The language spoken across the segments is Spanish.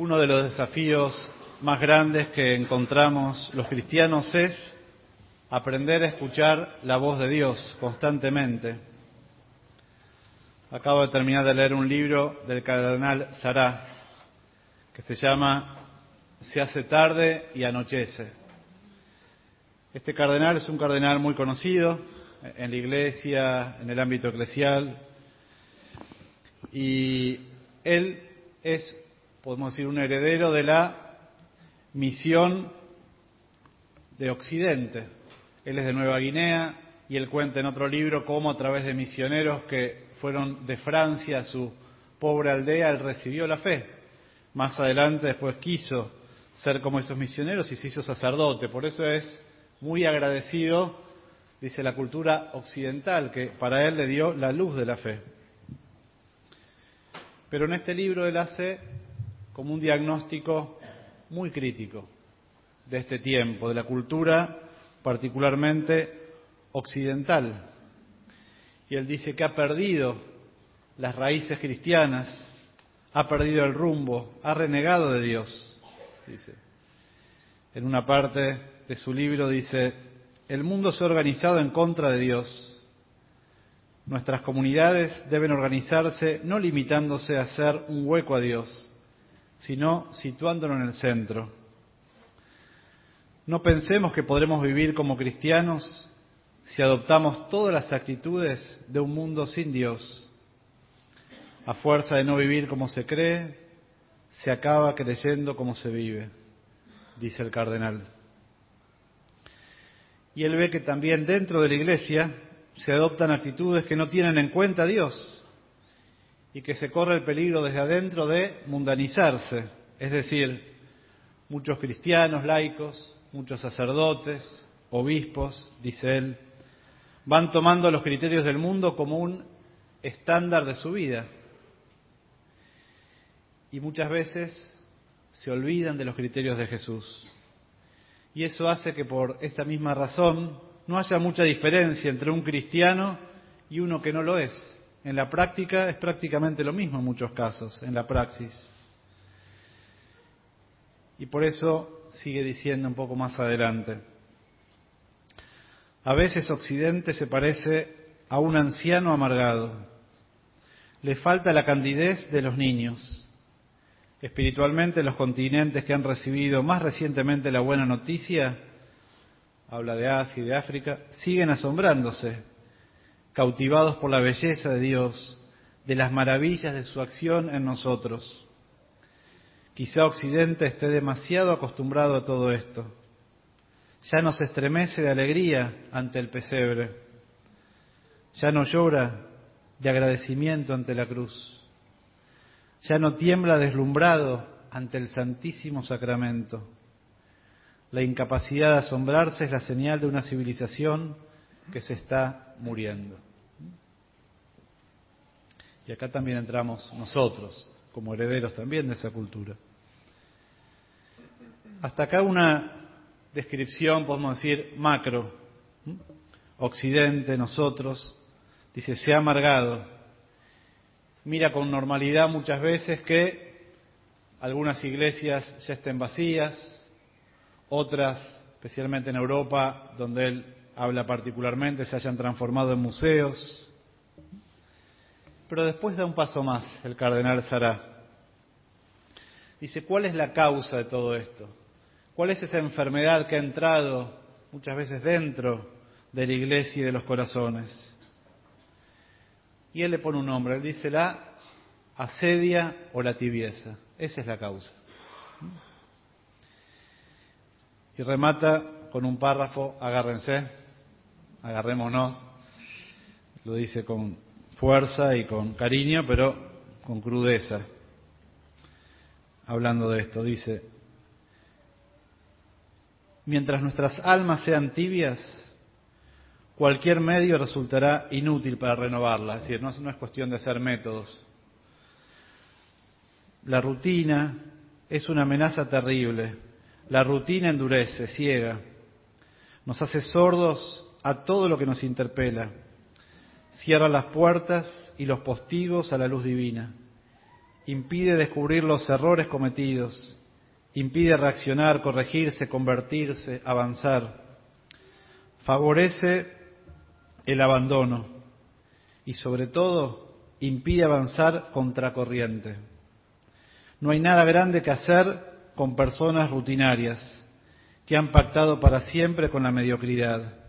Uno de los desafíos más grandes que encontramos los cristianos es aprender a escuchar la voz de Dios constantemente. Acabo de terminar de leer un libro del cardenal Sará que se llama Se hace tarde y anochece. Este cardenal es un cardenal muy conocido en la iglesia, en el ámbito eclesial, y él es, podemos decir, un heredero de la misión de Occidente. Él es de Nueva Guinea y él cuenta en otro libro cómo a través de misioneros que fueron de Francia a su pobre aldea, él recibió la fe. Más adelante después quiso ser como esos misioneros y se hizo sacerdote. Por eso es muy agradecido, dice la cultura occidental, que para él le dio la luz de la fe. Pero en este libro él hace como un diagnóstico muy crítico de este tiempo, de la cultura particularmente occidental. Y él dice que ha perdido las raíces cristianas, ha perdido el rumbo, ha renegado de Dios. Dice. En una parte de su libro dice, el mundo se ha organizado en contra de Dios Nuestras comunidades deben organizarse no limitándose a hacer un hueco a Dios, sino situándolo en el centro. No pensemos que podremos vivir como cristianos si adoptamos todas las actitudes de un mundo sin Dios. A fuerza de no vivir como se cree, se acaba creyendo como se vive, dice el cardenal. Y él ve que también dentro de la iglesia se adoptan actitudes que no tienen en cuenta a Dios y que se corre el peligro desde adentro de mundanizarse, es decir, muchos cristianos laicos, muchos sacerdotes, obispos, dice él, van tomando los criterios del mundo como un estándar de su vida y muchas veces se olvidan de los criterios de Jesús. Y eso hace que por esta misma razón no haya mucha diferencia entre un cristiano y uno que no lo es. En la práctica es prácticamente lo mismo en muchos casos, en la praxis. Y por eso sigue diciendo un poco más adelante. A veces Occidente se parece a un anciano amargado. Le falta la candidez de los niños. Espiritualmente los continentes que han recibido más recientemente la buena noticia habla de Asia y de África, siguen asombrándose, cautivados por la belleza de Dios, de las maravillas de su acción en nosotros. Quizá Occidente esté demasiado acostumbrado a todo esto. Ya no se estremece de alegría ante el pesebre. Ya no llora de agradecimiento ante la cruz. Ya no tiembla deslumbrado ante el Santísimo Sacramento la incapacidad de asombrarse es la señal de una civilización que se está muriendo. Y acá también entramos nosotros, como herederos también de esa cultura. Hasta acá una descripción, podemos decir, macro. Occidente, nosotros, dice, se ha amargado. Mira con normalidad muchas veces que algunas iglesias ya estén vacías, otras, especialmente en Europa, donde él habla particularmente, se hayan transformado en museos. Pero después da un paso más el cardenal Sará. Dice, ¿cuál es la causa de todo esto? ¿Cuál es esa enfermedad que ha entrado muchas veces dentro de la iglesia y de los corazones? Y él le pone un nombre, él dice la asedia o la tibieza. Esa es la causa. Y remata con un párrafo, agárrense, agarrémonos, lo dice con fuerza y con cariño, pero con crudeza. Hablando de esto, dice, mientras nuestras almas sean tibias, cualquier medio resultará inútil para renovarlas. Es decir, no, no es cuestión de hacer métodos. La rutina es una amenaza terrible la rutina endurece, ciega, nos hace sordos a todo lo que nos interpela, cierra las puertas y los postigos a la luz divina impide descubrir los errores cometidos, impide reaccionar, corregirse, convertirse, avanzar, favorece el abandono y sobre todo impide avanzar contracorriente. No hay nada grande que hacer con personas rutinarias que han pactado para siempre con la mediocridad.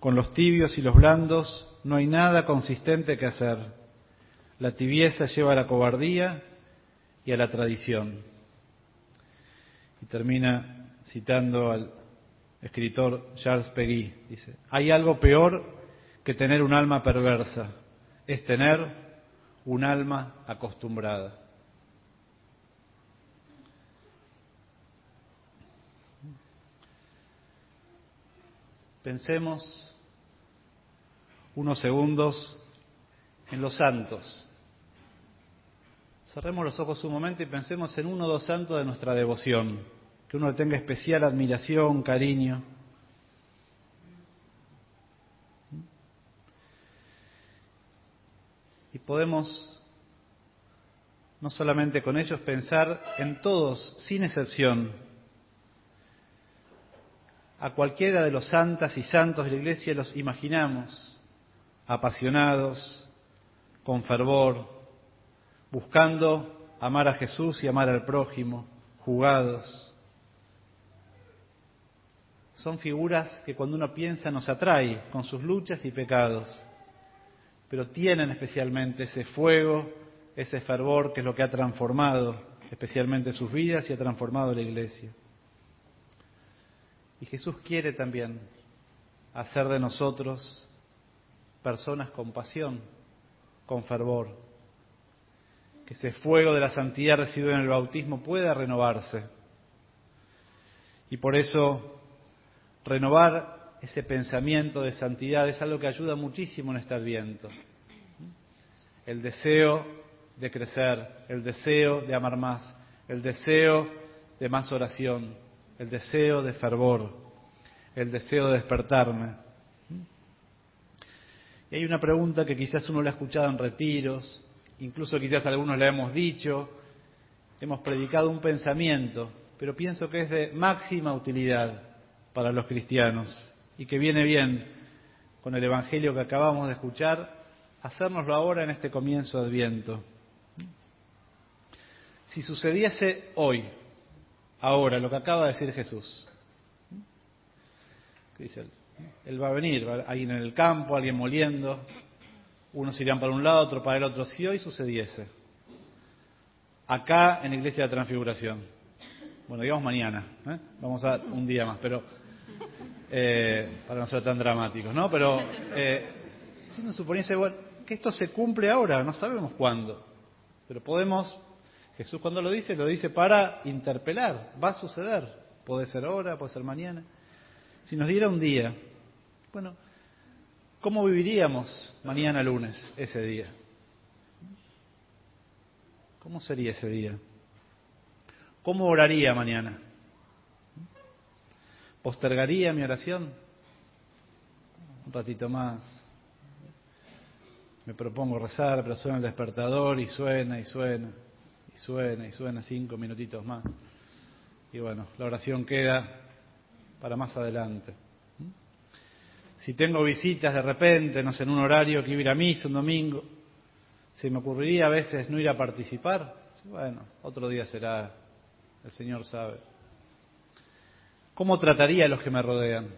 Con los tibios y los blandos no hay nada consistente que hacer. La tibieza lleva a la cobardía y a la tradición. Y termina citando al escritor Charles Peguy. Dice, hay algo peor que tener un alma perversa, es tener un alma acostumbrada. Pensemos unos segundos en los santos. Cerremos los ojos un momento y pensemos en uno o dos santos de nuestra devoción, que uno tenga especial admiración, cariño. Y podemos, no solamente con ellos, pensar en todos, sin excepción, a cualquiera de los santas y santos de la Iglesia los imaginamos apasionados, con fervor, buscando amar a Jesús y amar al prójimo, jugados. Son figuras que cuando uno piensa nos atrae con sus luchas y pecados, pero tienen especialmente ese fuego, ese fervor que es lo que ha transformado especialmente sus vidas y ha transformado la iglesia. Y Jesús quiere también hacer de nosotros personas con pasión, con fervor. Que ese fuego de la santidad recibido en el bautismo pueda renovarse. Y por eso renovar ese pensamiento de santidad es algo que ayuda muchísimo en este adviento. El deseo de crecer, el deseo de amar más, el deseo de más oración, el deseo de fervor, el deseo de despertarme. Y hay una pregunta que quizás uno la ha escuchado en retiros, incluso quizás algunos le hemos dicho, hemos predicado un pensamiento, pero pienso que es de máxima utilidad para los cristianos y que viene bien con el Evangelio que acabamos de escuchar, hacérnoslo ahora en este comienzo Adviento. Si sucediese hoy, ahora, lo que acaba de decir Jesús. ¿Qué dice? Él va a venir, alguien en el campo, alguien moliendo, unos irían para un lado, otro para el otro. Si hoy sucediese, acá en la Iglesia de la Transfiguración, bueno, digamos mañana, ¿eh? vamos a un día más, pero eh, para no ser tan dramáticos, ¿no? Pero eh, si suponiese bueno, que esto se cumple ahora, no sabemos cuándo, pero podemos Jesús cuando lo dice, lo dice para interpelar, va a suceder, puede ser ahora, puede ser mañana. Si nos diera un día, bueno, ¿cómo viviríamos mañana lunes ese día? ¿Cómo sería ese día? ¿Cómo oraría mañana? ¿Postergaría mi oración? Un ratito más. Me propongo rezar, pero suena el despertador y suena y suena suena y suena cinco minutitos más. Y bueno, la oración queda para más adelante. Si tengo visitas de repente, no sé, en un horario que ir a misa un domingo, se me ocurriría a veces no ir a participar. Bueno, otro día será, el Señor sabe. ¿Cómo trataría a los que me rodean?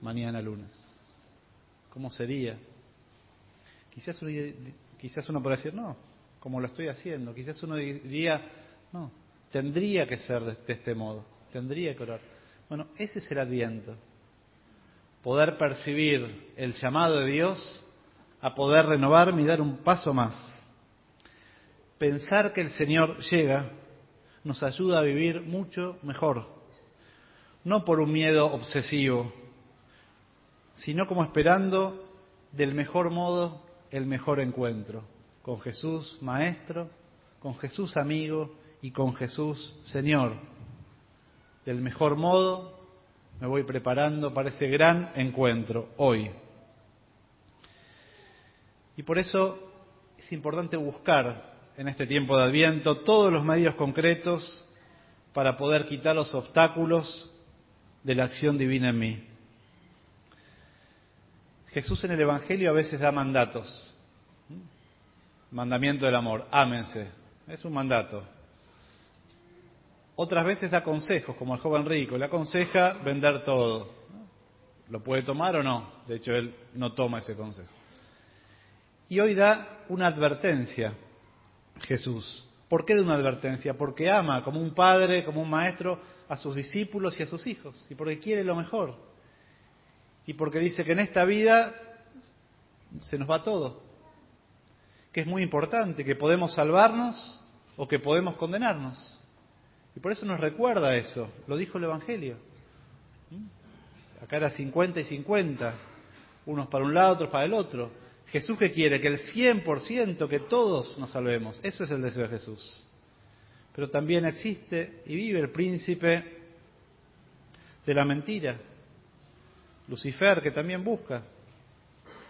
Mañana lunes. ¿Cómo sería? Quizás uno, quizás uno decir, no, como lo estoy haciendo. Quizás uno diría, no, tendría que ser de, este modo, tendría que orar. Bueno, ese es el adviento. Poder percibir el llamado de Dios a poder renovarme y dar un paso más. Pensar que el Señor llega nos ayuda a vivir mucho mejor. No por un miedo obsesivo, sino como esperando del mejor modo el mejor encuentro con Jesús Maestro, con Jesús amigo y con Jesús Señor. Del mejor modo me voy preparando para ese gran encuentro hoy. Y por eso es importante buscar en este tiempo de Adviento todos los medios concretos para poder quitar los obstáculos de la acción divina en mí. Jesús en el Evangelio a veces da mandatos. Mandamiento del amor, ámense. Es un mandato. Otras veces da consejos, como el joven rico. Le aconseja vender todo. ¿Lo puede tomar o no? De hecho, él no toma ese consejo. Y hoy da una advertencia, Jesús. ¿Por qué da una advertencia? Porque ama como un padre, como un maestro, a sus discípulos y a sus hijos. Y porque quiere lo mejor. Y porque dice que en esta vida se nos va todo. Que es muy importante, que podemos salvarnos o que podemos condenarnos. Y por eso nos recuerda eso. Lo dijo el Evangelio. ¿Mm? Acá era 50 y 50. Unos para un lado, otros para el otro. Jesús que quiere que el 100%, que todos nos salvemos. Eso es el deseo de Jesús. Pero también existe y vive el príncipe de la mentira, Lucifer, que también busca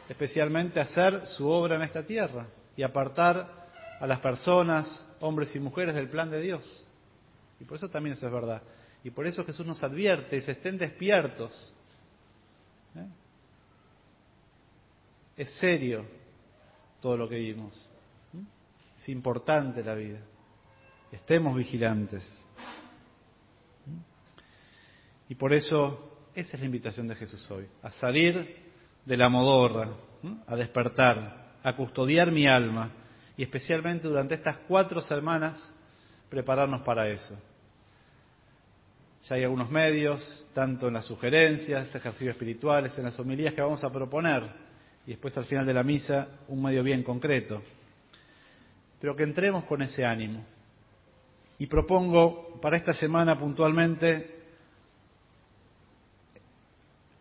especialmente hacer su obra en esta tierra y apartar a las personas, hombres y mujeres, del plan de Dios. Y por eso también eso es verdad. Y por eso Jesús nos advierte y se estén despiertos. ¿Eh? Es serio todo lo que vimos. ¿Mm? Es importante la vida. Estemos vigilantes. ¿Mm? Y por eso esa es la invitación de Jesús hoy, a salir de la modorra, ¿Mm? a despertar, a custodiar mi alma y especialmente durante estas cuatro semanas prepararnos para eso. Ya hay algunos medios, tanto en las sugerencias, ejercicios espirituales, en las homilías que vamos a proponer y después al final de la misa un medio bien concreto. Pero que entremos con ese ánimo. Y propongo para esta semana puntualmente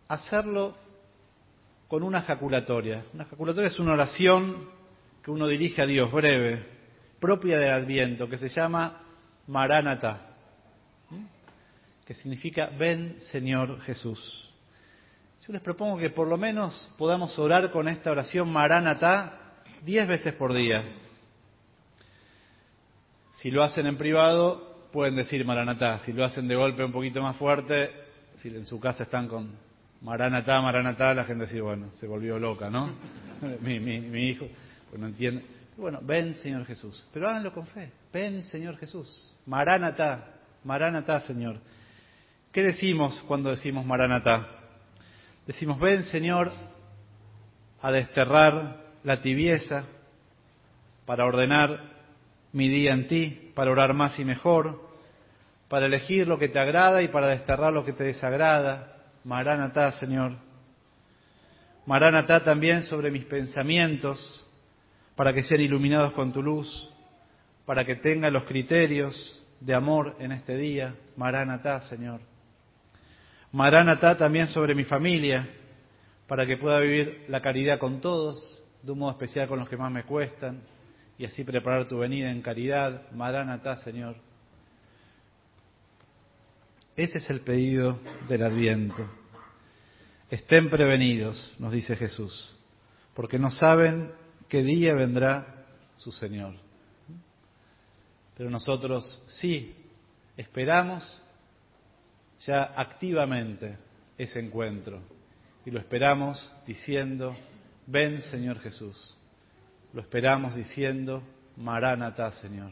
hacerlo con una jaculatoria. Una jaculatoria es una oración que uno dirige a Dios, breve, propia del Adviento, que se llama Maránata, que significa ven Señor Jesús. Yo les propongo que por lo menos podamos orar con esta oración Maranatá diez veces por día. Si lo hacen en privado, pueden decir Maranatá. Si lo hacen de golpe un poquito más fuerte, si en su casa están con Maranatá, Maranatá, la gente dice, bueno, se volvió loca, ¿no? mi, mi, hijo, pues no entiende. Bueno, ven Señor Jesús, pero háganlo con fe. Ven Señor Jesús. Maranatá, Maranatá, Señor. ¿Qué decimos cuando decimos Maranatá? Decimos, ven Señor a desterrar la tibieza para ordenar mi día en ti, para orar más y mejor, para elegir lo que te agrada y para desterrar lo que te desagrada. Maránatá, Señor. Maránatá también sobre mis pensamientos, para que sean iluminados con tu luz, para que tenga los criterios de amor en este día. Maránatá, Señor. Maránata también sobre mi familia, para que pueda vivir la caridad con todos, de un modo especial con los que más me cuestan, y así preparar tu venida en caridad. Maránata, Señor. Ese es el pedido del Adviento. Estén prevenidos, nos dice Jesús, porque no saben qué día vendrá su Señor. Pero nosotros sí esperamos ya activamente ese encuentro y lo esperamos diciendo, ven Señor Jesús. Lo esperamos diciendo, Maránata Señor.